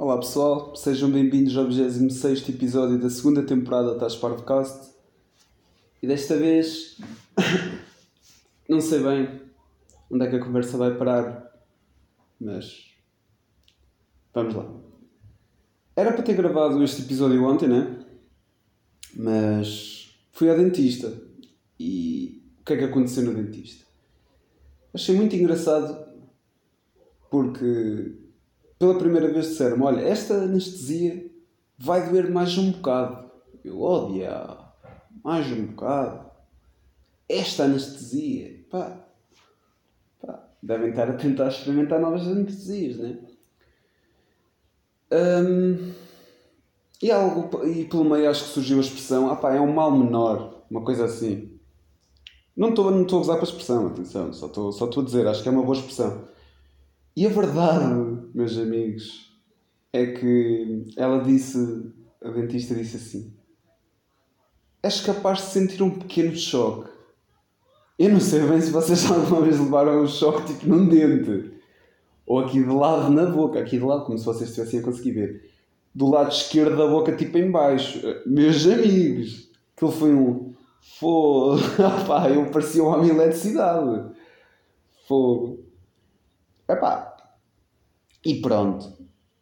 Olá pessoal, sejam bem-vindos ao 26 episódio da segunda temporada da Podcast. E desta vez não sei bem onde é que a conversa vai parar, mas vamos lá. Era para ter gravado este episódio ontem, né? Mas fui ao dentista e o que é que aconteceu no dentista? Achei muito engraçado porque pela primeira vez disseram olha, esta anestesia vai doer mais um bocado. Eu, oh diabo, mais um bocado. Esta anestesia, pá, pá, devem estar a tentar experimentar novas anestesias, né? Um, e, algo, e pelo meio acho que surgiu a expressão, ah pá, é um mal menor, uma coisa assim. Não estou não a usar para a expressão, atenção, só estou só a dizer, acho que é uma boa expressão. E a verdade, meus amigos, é que ela disse, a dentista disse assim: És capaz de sentir um pequeno choque. Eu não sei bem se vocês alguma vez levaram um choque tipo num dente. Ou aqui de lado na boca, aqui de lado, como se vocês estivessem a conseguir ver. Do lado esquerdo da boca, tipo em baixo. Meus amigos, aquilo foi um. Fogo. Pá, eu parecia um homem eletricidade. Fogo. Epá. E pronto.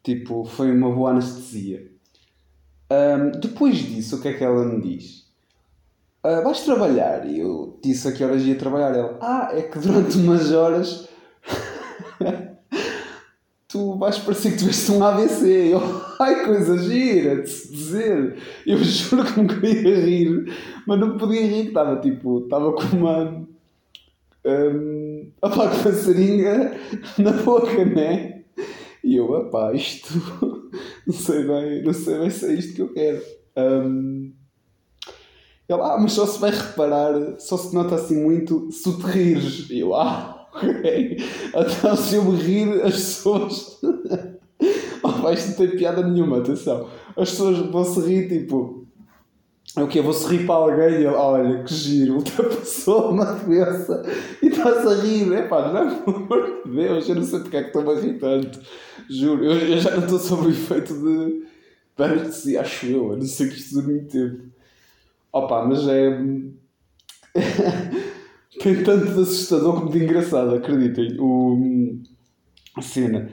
Tipo, foi uma boa anestesia. Um, depois disso, o que é que ela me diz? Uh, vais trabalhar? E eu disse a que horas ia trabalhar. Ela, ah, é que durante umas horas tu vais parecer que tiveste um AVC. Eu, ai, coisa gira de se dizer. Eu juro que me queria rir, mas não podia rir, estava tipo, estava com uma um, a passarinha na boca, né? E eu, opá, isto não sei bem, não sei bem se é isto que eu quero. Um, ele, ah, mas só se vai reparar, só se nota assim muito se te rires. E eu, ah, ok. Então se eu me rir, as pessoas. oh, isto não tem piada nenhuma, atenção. As pessoas vão se rir tipo é o que? Vou sorrir para alguém e ele, olha, que giro, ultrapassou uma doença e está-se a rir. É pá, não, pelo amor de Deus, eu não sei porque é que estou-me a rir tanto. Juro, eu, eu já não estou sob o efeito de. Parece, acho eu, eu não sei que isto dura muito tempo. Opa, mas é. Tem tanto de assustador como de engraçado, acreditem. O... A cena.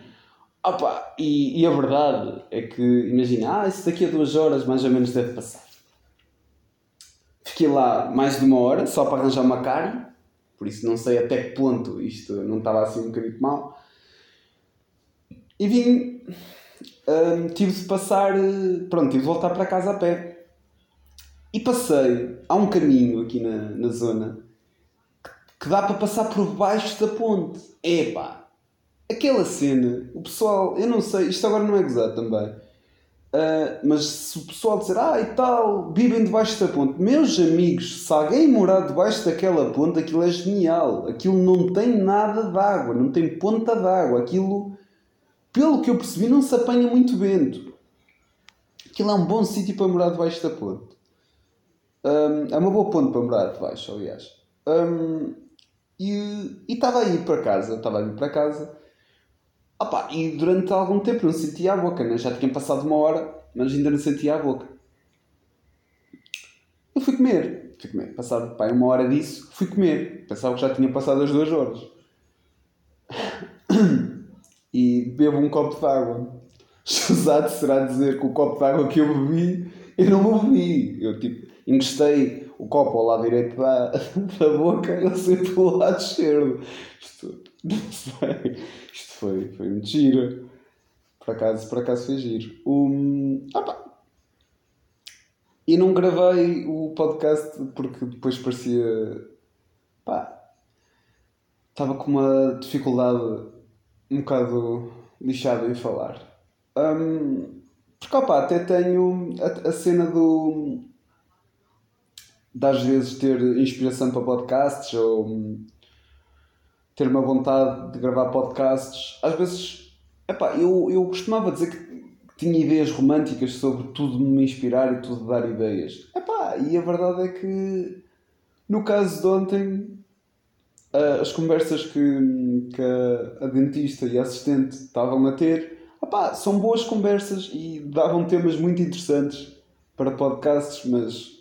Opa, e, e a verdade é que, imagina, ah, isso daqui a duas horas mais ou menos deve passar Fiquei lá mais de uma hora só para arranjar uma carne, por isso não sei até que ponto isto não estava assim um bocadinho mal. E vim, hum, tive de passar, pronto, tive de voltar para casa a pé. E passei, há um caminho aqui na, na zona que, que dá para passar por baixo da ponte. Epá, aquela cena, o pessoal, eu não sei, isto agora não é gozado também Uh, mas se o pessoal dizer, ah e tal, vivem debaixo da ponte, meus amigos, se alguém morar debaixo daquela ponte, aquilo é genial. Aquilo não tem nada de água, não tem ponta de água. Aquilo, pelo que eu percebi, não se apanha muito vento. Aquilo é um bom sítio para morar debaixo da ponte. Um, é uma boa ponte para morar debaixo, aliás. Um, e estava a ir para casa, estava a ir para casa Opa, e durante algum tempo não sentia a boca, né? já tinha passado uma hora, mas ainda não sentia a boca. Eu fui comer, fui comer. Passado pá, uma hora disso, fui comer. Pensava que já tinha passado as duas horas. e bebo um copo de água. Escusado será dizer que o copo de água que eu bebi, eu não bebi. Eu tipo, encostei o copo ao lado direito da, da boca e ele saiu pelo lado esquerdo. Isto, não sei. Isto foi, foi muito giro. Por acaso, por acaso foi giro. Um. E não gravei o podcast porque depois parecia. pá. Estava com uma dificuldade um bocado lixada em falar. Um, porque opa, até tenho a, a cena do. de às vezes ter inspiração para podcasts ou ter uma vontade de gravar podcasts. Às vezes, epá, eu, eu costumava dizer que tinha ideias românticas sobre tudo me inspirar e tudo dar ideias. Epá, e a verdade é que, no caso de ontem, as conversas que, que a, dentista e a assistente estavam a ter, opá, são boas conversas e davam temas muito interessantes para podcasts, mas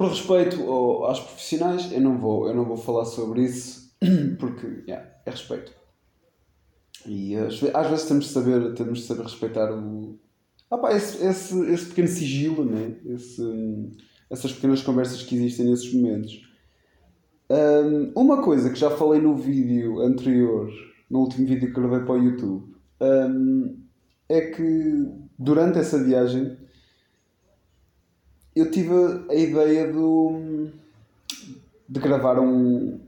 por respeito ao, aos profissionais, eu não, vou, eu não vou falar sobre isso porque yeah, é respeito. E às, às vezes temos de saber, temos de saber respeitar o, opá, esse, esse, esse pequeno sigilo, né? esse, essas pequenas conversas que existem nesses momentos. Um, uma coisa que já falei no vídeo anterior, no último vídeo que gravei para o YouTube, um, é que durante essa viagem eu tive a ideia do, de gravar um,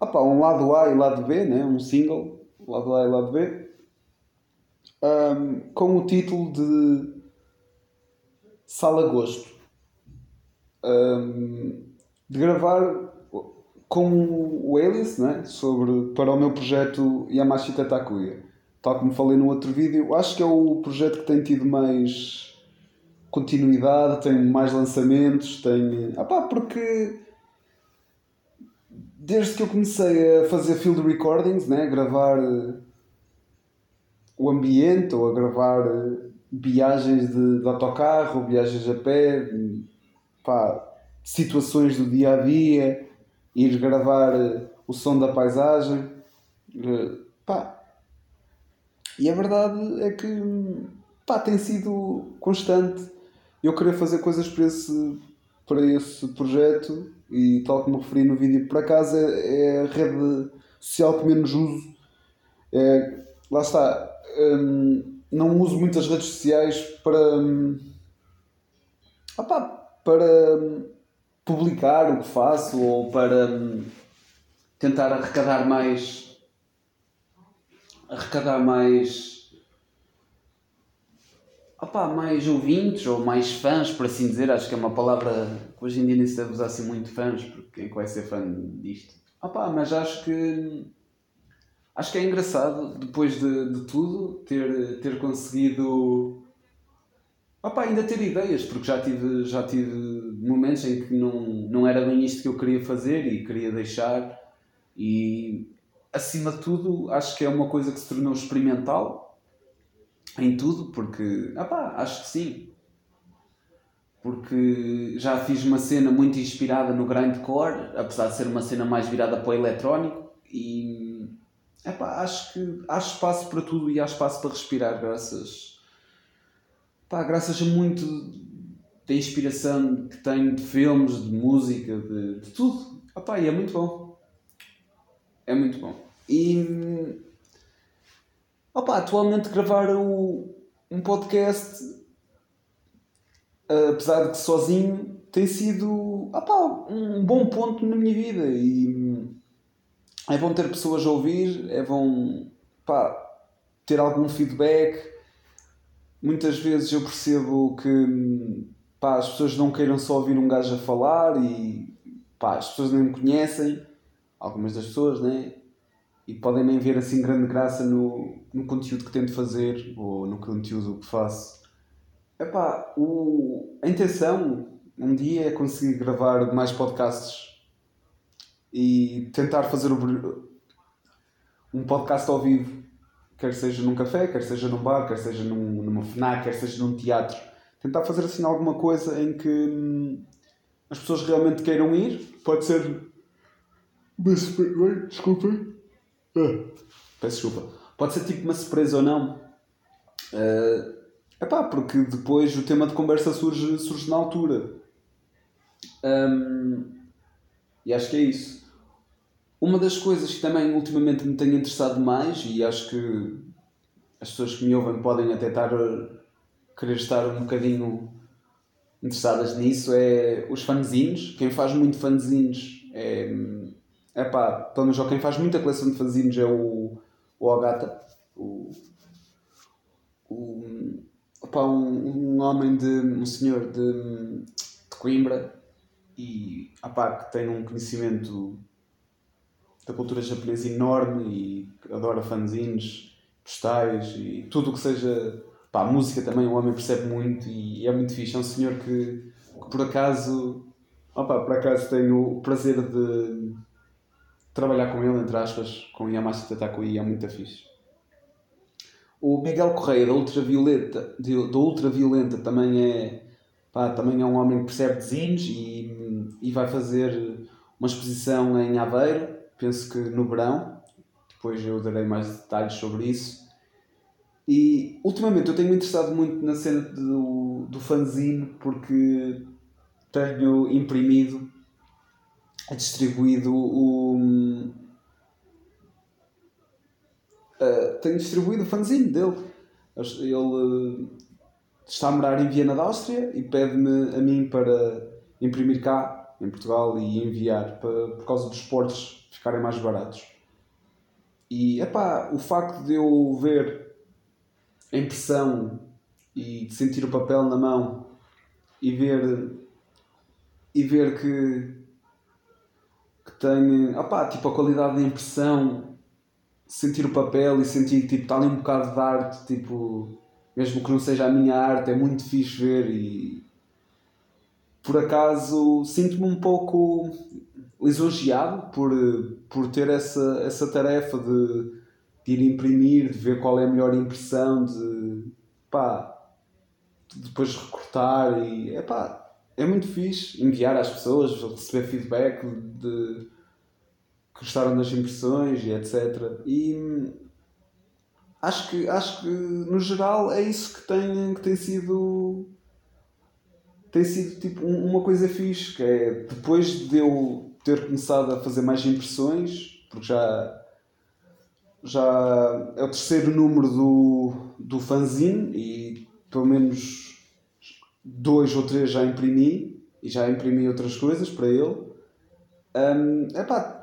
opa, um lado A e lado B, né? um single, lado A e lado B, um, com o título de Sala Gosto. de gravar com o Elias né, sobre, para o meu projeto Yamashita Takuya. Tal como falei no outro vídeo, acho que é o projeto que tem tido mais continuidade, tem mais lançamentos, tem. Ah pá, porque desde que eu comecei a fazer field recordings, né, a gravar o ambiente ou a gravar viagens de, de autocarro, viagens a pé, pá, situações do dia a dia ir gravar eh, o som da paisagem. Eh, pá. E a verdade é que pá, tem sido constante eu querer fazer coisas para esse, para esse projeto e tal como referi no vídeo, por acaso é, é a rede social que menos uso. É, lá está, hum, não uso muitas redes sociais para, hum, para hum, publicar o que faço ou para hum, tentar arrecadar mais arrecadar mais opá, mais ouvintes ou mais fãs, por assim dizer, acho que é uma palavra que hoje em dia nem se deve usar assim muito fãs, porque quem é vai ser fã disto? Opá, mas acho que acho que é engraçado depois de, de tudo ter, ter conseguido Opa, ainda ter ideias, porque já tive, já tive momentos em que não, não era bem isto que eu queria fazer e queria deixar. E acima de tudo, acho que é uma coisa que se tornou experimental em tudo, porque opa, acho que sim. Porque já fiz uma cena muito inspirada no grindcore, apesar de ser uma cena mais virada para o eletrónico, e epá, acho que há espaço para tudo e há espaço para respirar, graças pá, graças a muito da inspiração que tenho de filmes, de música, de, de tudo. Ah, pá, e é muito bom. É muito bom. E opa, atualmente gravar o, um podcast, apesar de que sozinho, tem sido opa, um bom ponto na minha vida. E é bom ter pessoas a ouvir, é bom pá, ter algum feedback muitas vezes eu percebo que pá, as pessoas não queiram só ouvir um gajo a falar e pá, as pessoas nem me conhecem, algumas das pessoas, né? E podem nem ver assim grande graça no, no conteúdo que tento fazer ou no conteúdo que faço. Epá, o, a intenção um dia é conseguir gravar mais podcasts e tentar fazer o, um podcast ao vivo quer seja num café, quer seja num bar, quer seja num, numa FNAC, quer seja num teatro. Tentar fazer assim alguma coisa em que hum, as pessoas realmente queiram ir. Pode ser. Desculpem. Ah, peço desculpa. Pode ser tipo uma surpresa ou não. Uh, epá, porque depois o tema de conversa surge, surge na altura. Um, e acho que é isso. Uma das coisas que também ultimamente me tem interessado mais, e acho que as pessoas que me ouvem podem até estar querer estar um bocadinho interessadas nisso, é os fanzines. Quem faz muito fanzines é. É pá, pelo menos quem faz muita coleção de fanzines é o, o Ogata. O, o, opa, um, um homem de. um senhor de, de Coimbra e opá, que tem um conhecimento da cultura japonesa enorme e adora fanzines, postais e tudo o que seja. Pá, música também o homem percebe muito e é muito fixe. É um senhor que, que por acaso. Opa, por acaso tenho o prazer de trabalhar com ele, entre aspas, com Yamashita Takui, é muito fixe. O Miguel Correia da Ultravioleta, da Ultraviolenta também é, pá, também é um homem que percebe de zines e, e vai fazer uma exposição em Aveiro, penso que no verão. Depois eu darei mais detalhes sobre isso. E ultimamente eu tenho me interessado muito na cena do, do fanzine porque tenho imprimido, distribuído o. Uh, tenho distribuído o fanzine dele. Ele uh, está a morar em Viena da Áustria e pede-me a mim para imprimir cá, em Portugal, e enviar para, por causa dos portos ficarem mais baratos. E epá, o facto de eu ver a impressão e de sentir o papel na mão e ver e ver que tem opá, tipo a qualidade da impressão sentir o papel e sentir tipo está ali um bocado de arte tipo mesmo que não seja a minha arte é muito fixe ver e por acaso sinto-me um pouco lisonjeado por, por ter essa, essa tarefa de, de ir imprimir, de ver qual é a melhor impressão, de pá, de depois recortar e é pá, é muito fixe enviar às pessoas, receber feedback de gostaram das impressões e etc. E acho que, acho que no geral é isso que tem, que tem sido tem sido tipo uma coisa fixe, que é depois de eu ter começado a fazer mais impressões, porque já já é o terceiro número do, do fanzine e pelo menos dois ou três já imprimi e já imprimi outras coisas para ele. Um, epá,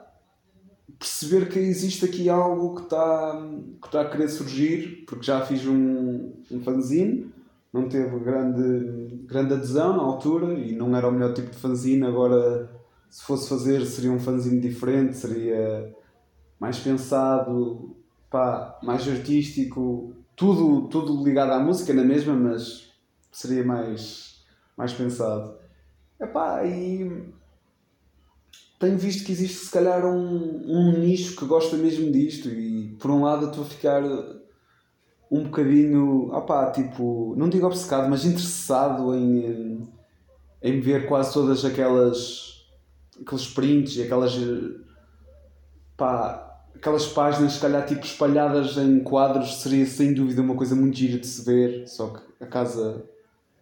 perceber que existe aqui algo que está que está a querer surgir, porque já fiz um, um fanzine, não teve grande, grande adesão na altura e não era o melhor tipo de fanzine. Agora, se fosse fazer, seria um fanzine diferente, seria mais pensado, pá, mais artístico, tudo, tudo ligado à música na mesma, mas seria mais, mais pensado. Epá, e tenho visto que existe se calhar um, um nicho que gosta mesmo disto e por um lado estou a ficar um bocadinho, opá, tipo, não digo obcecado, mas interessado em, em ver quase todas aquelas aqueles prints e aquelas pá, aquelas páginas se calhar tipo espalhadas em quadros seria sem dúvida uma coisa muito gira de se ver, só que a casa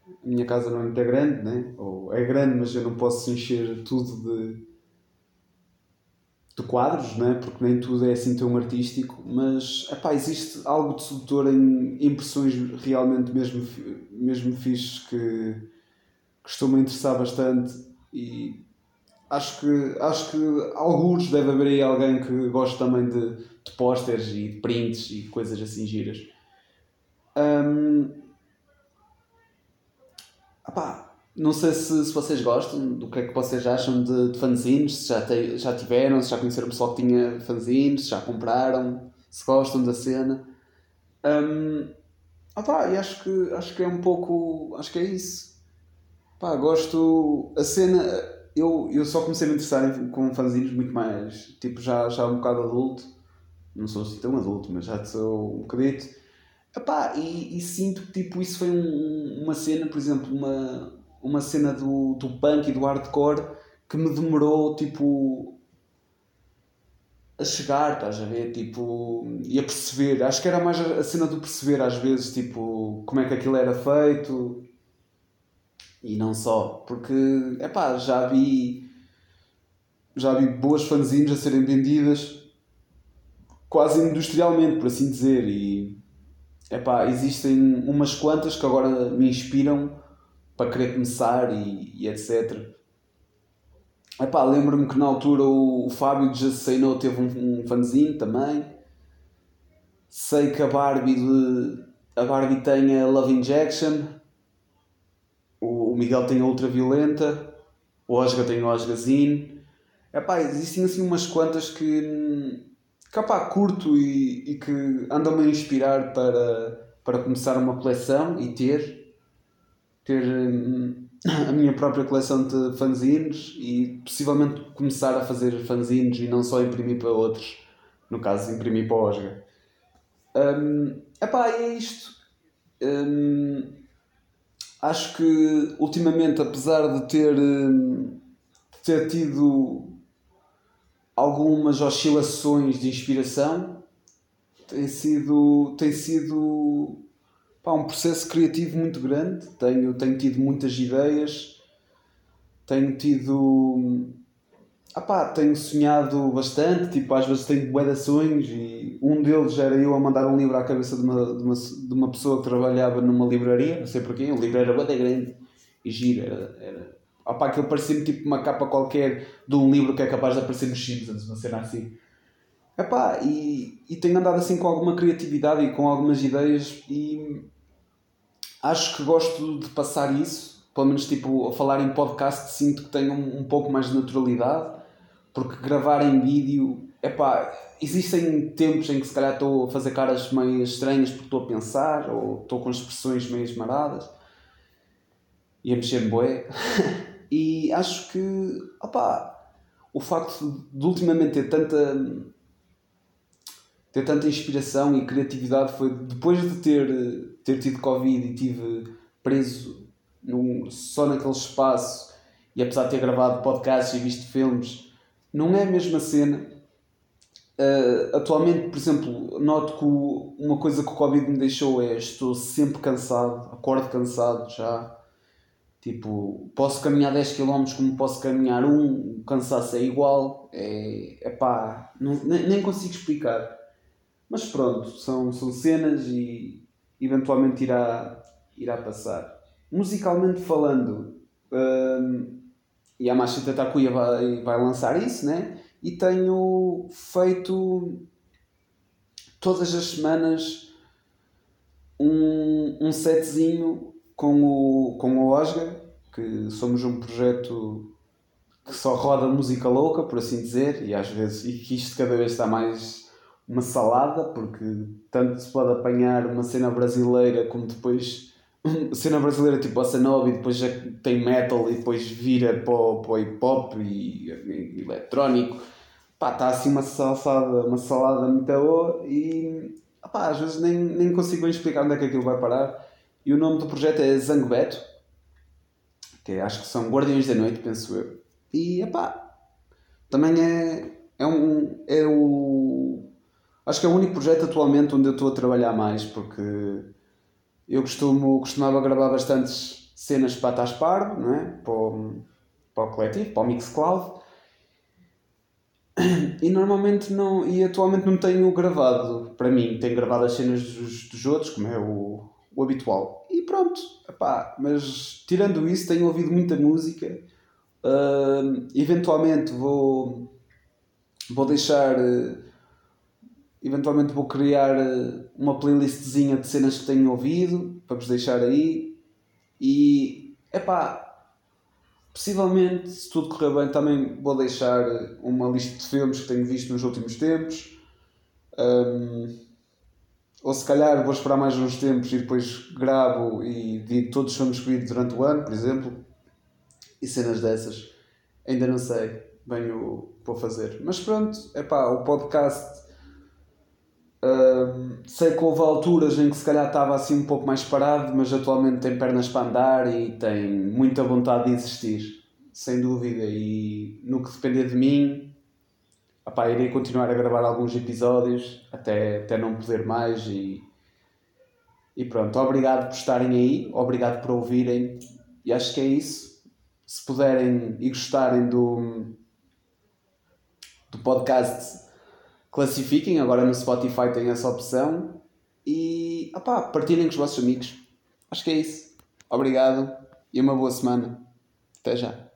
a minha casa não é muito grande, né? ou é grande, mas eu não posso encher tudo de, de quadros, né? porque nem tudo é assim tão artístico, mas epá, existe algo de sedutor em impressões realmente mesmo, mesmo fixes que, que estão-me a interessar bastante e acho que, acho que alguns deve haver aí alguém que gosta também de, de pósteres e de prints e coisas assim giras. Um, Epá, não sei se, se vocês gostam, do que é que vocês acham de, de fanzines, se já, te, já tiveram, se já conheceram pessoal que tinha fanzines, se já compraram, se gostam da cena. Um, opá, e acho que, acho que é um pouco. Acho que é isso. Pá, gosto. A cena. Eu, eu só comecei a me interessar em, com fanzines muito mais. Tipo, já, já um bocado adulto. Não sou assim tão adulto, mas já sou um bocadito. Epá, e, e sinto que tipo, isso foi um, uma cena, por exemplo, uma, uma cena do, do punk e do hardcore que me demorou tipo a chegar, estás a ver? Tipo, e a perceber. Acho que era mais a cena do perceber às vezes, tipo, como é que aquilo era feito e não só. Porque, epá, já vi já vi boas fanzines a serem vendidas quase industrialmente, por assim dizer, e epá, existem umas quantas que agora me inspiram para querer começar e, e etc. Epá, lembro-me que na altura o, o Fábio de No teve um, um fanzine também. Sei que a Barbie, de, a Barbie tem a Love Injection. O, o Miguel tem a Ultraviolenta. O Osga tem o Osgazine. Epá, existem assim umas quantas que capá curto e, e que anda-me a inspirar para, para começar uma coleção e ter, ter hum, a minha própria coleção de fanzines e possivelmente começar a fazer fanzines e não só imprimir para outros, no caso imprimir para o Osga. Um, epá, é isto. Hum, acho que ultimamente, apesar de ter, hum, de ter tido algumas oscilações de inspiração, tem sido, tem sido pá, um processo criativo muito grande. Tenho, tenho tido muitas ideias, tenho tido. Ah pá, tenho sonhado bastante, tipo, às vezes tenho bué de sonhos e um deles era eu a mandar um livro à cabeça de uma, de uma, de uma pessoa que trabalhava numa livraria, não sei porquê, o livro era grande e giro, era, era ah pá, aquilo parecia-me tipo uma capa qualquer de um livro que é capaz de aparecer nos Simpsons, uma cena assim. Epá, e, e tenho andado assim com alguma criatividade e com algumas ideias e acho que gosto de passar isso, pelo menos tipo a falar em podcast sinto que tenho um, um pouco mais de naturalidade porque gravar em vídeo, é pá, existem tempos em que se calhar estou a fazer caras meio estranhas porque estou a pensar ou estou com expressões meio esmaradas e a mexer boé. e acho que, opá, o facto de ultimamente ter tanta ter tanta inspiração e criatividade foi depois de ter, ter tido Covid e tive preso num, só naquele espaço e apesar de ter gravado podcasts e visto filmes não é a mesma cena. Uh, atualmente, por exemplo, noto que o, uma coisa que o Covid me deixou é estou sempre cansado, acordo cansado já. Tipo, posso caminhar 10 km como posso caminhar um, o cansaço é igual. É, é pá, não, nem, nem consigo explicar. Mas pronto, são, são cenas e eventualmente irá, irá passar. Musicalmente falando, hum, e a Machita Takuya vai, vai lançar isso, né? E tenho feito todas as semanas um, um setzinho com o, com o Oscar, que somos um projeto que só roda música louca, por assim dizer, e às vezes, e que isto cada vez está mais uma salada, porque tanto se pode apanhar uma cena brasileira como depois cena brasileira tipo bossa nova e depois já tem metal e depois vira para o, para o hip hop e, e, eletrónico. Pá, está assim uma salada, uma salada muito boa e pá, às vezes nem, nem consigo explicar onde é que aquilo vai parar. E o nome do projeto é Zangbeto, que é, acho que são Guardiões da Noite, penso eu. E pá, também é, é um. É o. Acho que é o único projeto atualmente onde eu estou a trabalhar mais, porque eu costumo, costumava gravar bastantes cenas para a Taspardo, não é? para, o, para o coletivo, para o Mixcloud. E normalmente não, e atualmente não tenho gravado para mim, tenho gravado as cenas dos, dos outros, como é o, o habitual. E pronto, epá, mas tirando isso, tenho ouvido muita música. Uh, eventualmente vou, vou deixar. Uh, Eventualmente vou criar eh, uma playlistzinha de cenas que tenho ouvido para vos deixar aí. E é pá, possivelmente, se tudo correr bem, também vou deixar uma lista de filmes que tenho visto nos últimos tempos. Um, ou se calhar vou esperar mais uns tempos e depois gravo e digo todos os filmes que vi durante o ano, por exemplo. E cenas dessas. Ainda não sei bem o que vou fazer. Mas pronto, é pá, o podcast sei que houve alturas em que se calhar estava assim um pouco mais parado, mas atualmente tem pernas para andar e tem muita vontade de existir, sem dúvida. E no que depender de mim, opá, irei continuar a gravar alguns episódios até, até não poder mais. E, e pronto, obrigado por estarem aí, obrigado por ouvirem. E acho que é isso. Se puderem e gostarem do, do podcast classifiquem, agora no Spotify tem essa opção e opá, partilhem com os vossos amigos. Acho que é isso. Obrigado e uma boa semana. Até já.